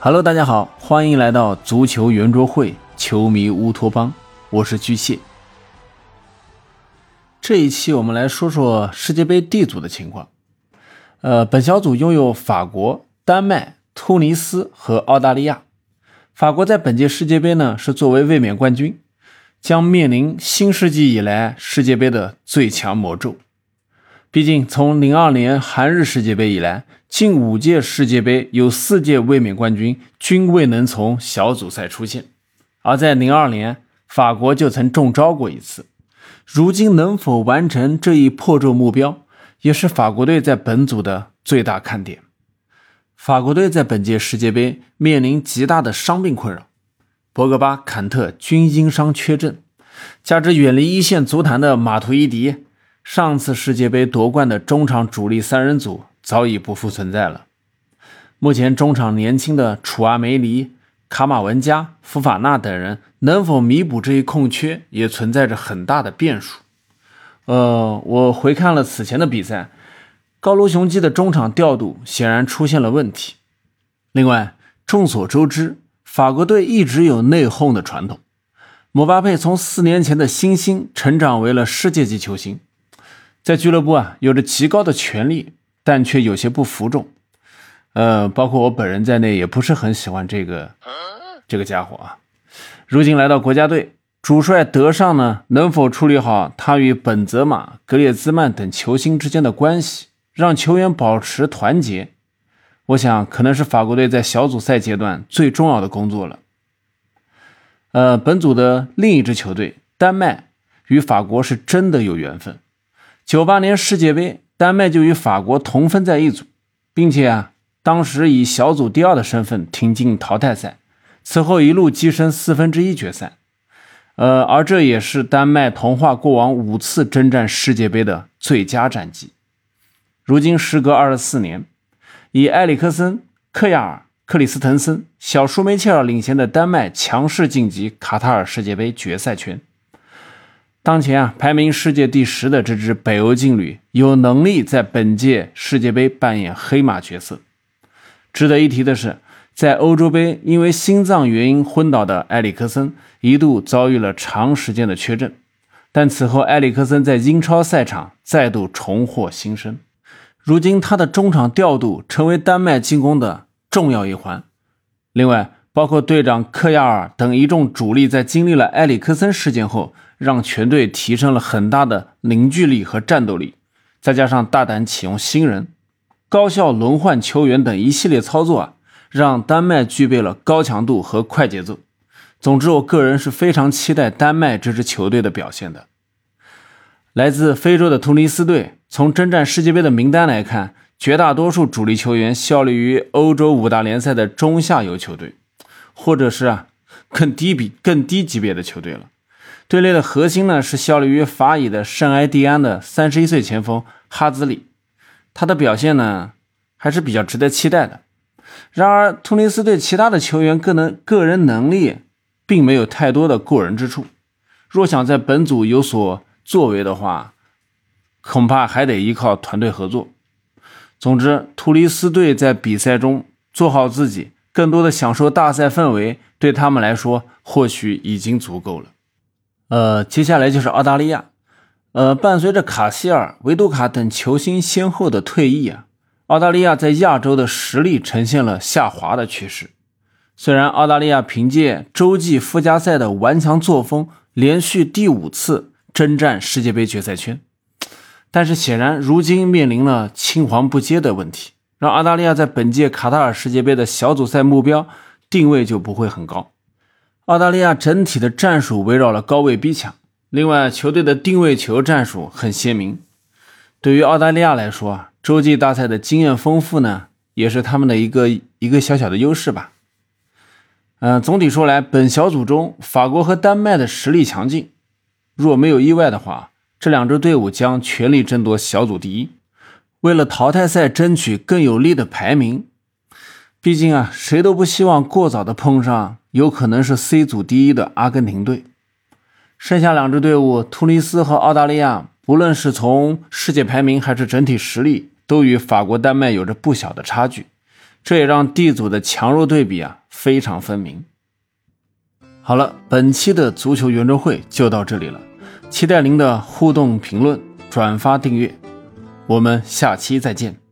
Hello，大家好，欢迎来到足球圆桌会，球迷乌托邦，我是巨蟹。这一期我们来说说世界杯 D 组的情况。呃，本小组拥有法国、丹麦、突尼斯和澳大利亚。法国在本届世界杯呢是作为卫冕冠军，将面临新世纪以来世界杯的最强魔咒。毕竟从零二年韩日世界杯以来，近五届世界杯有四届卫冕冠军均未能从小组赛出现，而在零二年法国就曾中招过一次。如今能否完成这一破咒目标，也是法国队在本组的最大看点。法国队在本届世界杯面临极大的伤病困扰，博格巴、坎特均因伤缺阵，加之远离一线足坛的马图伊迪，上次世界杯夺冠的中场主力三人组早已不复存在了。目前中场年轻的楚阿梅尼、卡马文加、福法纳等人能否弥补这一空缺，也存在着很大的变数。呃，我回看了此前的比赛。高卢雄鸡的中场调度显然出现了问题。另外，众所周知，法国队一直有内讧的传统。姆巴佩从四年前的新星成长为了世界级球星，在俱乐部啊有着极高的权力，但却有些不服众。呃，包括我本人在内，也不是很喜欢这个这个家伙啊。如今来到国家队，主帅德尚呢，能否处理好他与本泽马、格列兹曼等球星之间的关系？让球员保持团结，我想可能是法国队在小组赛阶段最重要的工作了。呃，本组的另一支球队丹麦与法国是真的有缘分。九八年世界杯，丹麦就与法国同分在一组，并且啊，当时以小组第二的身份挺进淘汰赛，此后一路跻身四分之一决赛。呃，而这也是丹麦童话过往五次征战世界杯的最佳战绩。如今时隔二十四年，以埃里克森、克亚尔、克里斯滕森、小舒梅切尔领衔的丹麦强势晋级卡塔尔世界杯决赛圈。当前啊，排名世界第十的这支北欧劲旅有能力在本届世界杯扮演黑马角色。值得一提的是，在欧洲杯因为心脏原因昏倒的埃里克森一度遭遇了长时间的缺阵，但此后埃里克森在英超赛场再度重获新生。如今，他的中场调度成为丹麦进攻的重要一环。另外，包括队长克亚尔等一众主力，在经历了埃里克森事件后，让全队提升了很大的凝聚力和战斗力。再加上大胆启用新人、高效轮换球员等一系列操作啊，让丹麦具备了高强度和快节奏。总之，我个人是非常期待丹麦这支球队的表现的。来自非洲的突尼斯队。从征战世界杯的名单来看，绝大多数主力球员效力于欧洲五大联赛的中下游球队，或者是啊更低比更低级别的球队了。队内的核心呢是效力于法乙的圣埃蒂安的三十一岁前锋哈兹里，他的表现呢还是比较值得期待的。然而，突尼斯队其他的球员个能个人能力并没有太多的过人之处，若想在本组有所作为的话。恐怕还得依靠团队合作。总之，突尼斯队在比赛中做好自己，更多的享受大赛氛围，对他们来说或许已经足够了。呃，接下来就是澳大利亚。呃，伴随着卡希尔、维杜卡等球星先后的退役啊，澳大利亚在亚洲的实力呈现了下滑的趋势。虽然澳大利亚凭借洲际附加赛的顽强作风，连续第五次征战世界杯决赛圈。但是显然，如今面临了青黄不接的问题，让澳大利亚在本届卡塔尔世界杯的小组赛目标定位就不会很高。澳大利亚整体的战术围绕了高位逼抢，另外球队的定位球战术很鲜明。对于澳大利亚来说啊，洲际大赛的经验丰富呢，也是他们的一个一个小小的优势吧。嗯，总体说来，本小组中法国和丹麦的实力强劲，若没有意外的话。这两支队伍将全力争夺小组第一，为了淘汰赛争取更有利的排名。毕竟啊，谁都不希望过早的碰上有可能是 C 组第一的阿根廷队。剩下两支队伍，突尼斯和澳大利亚，不论是从世界排名还是整体实力，都与法国、丹麦有着不小的差距。这也让 D 组的强弱对比啊非常分明。好了，本期的足球圆桌会就到这里了，期待您的互动、评论、转发、订阅，我们下期再见。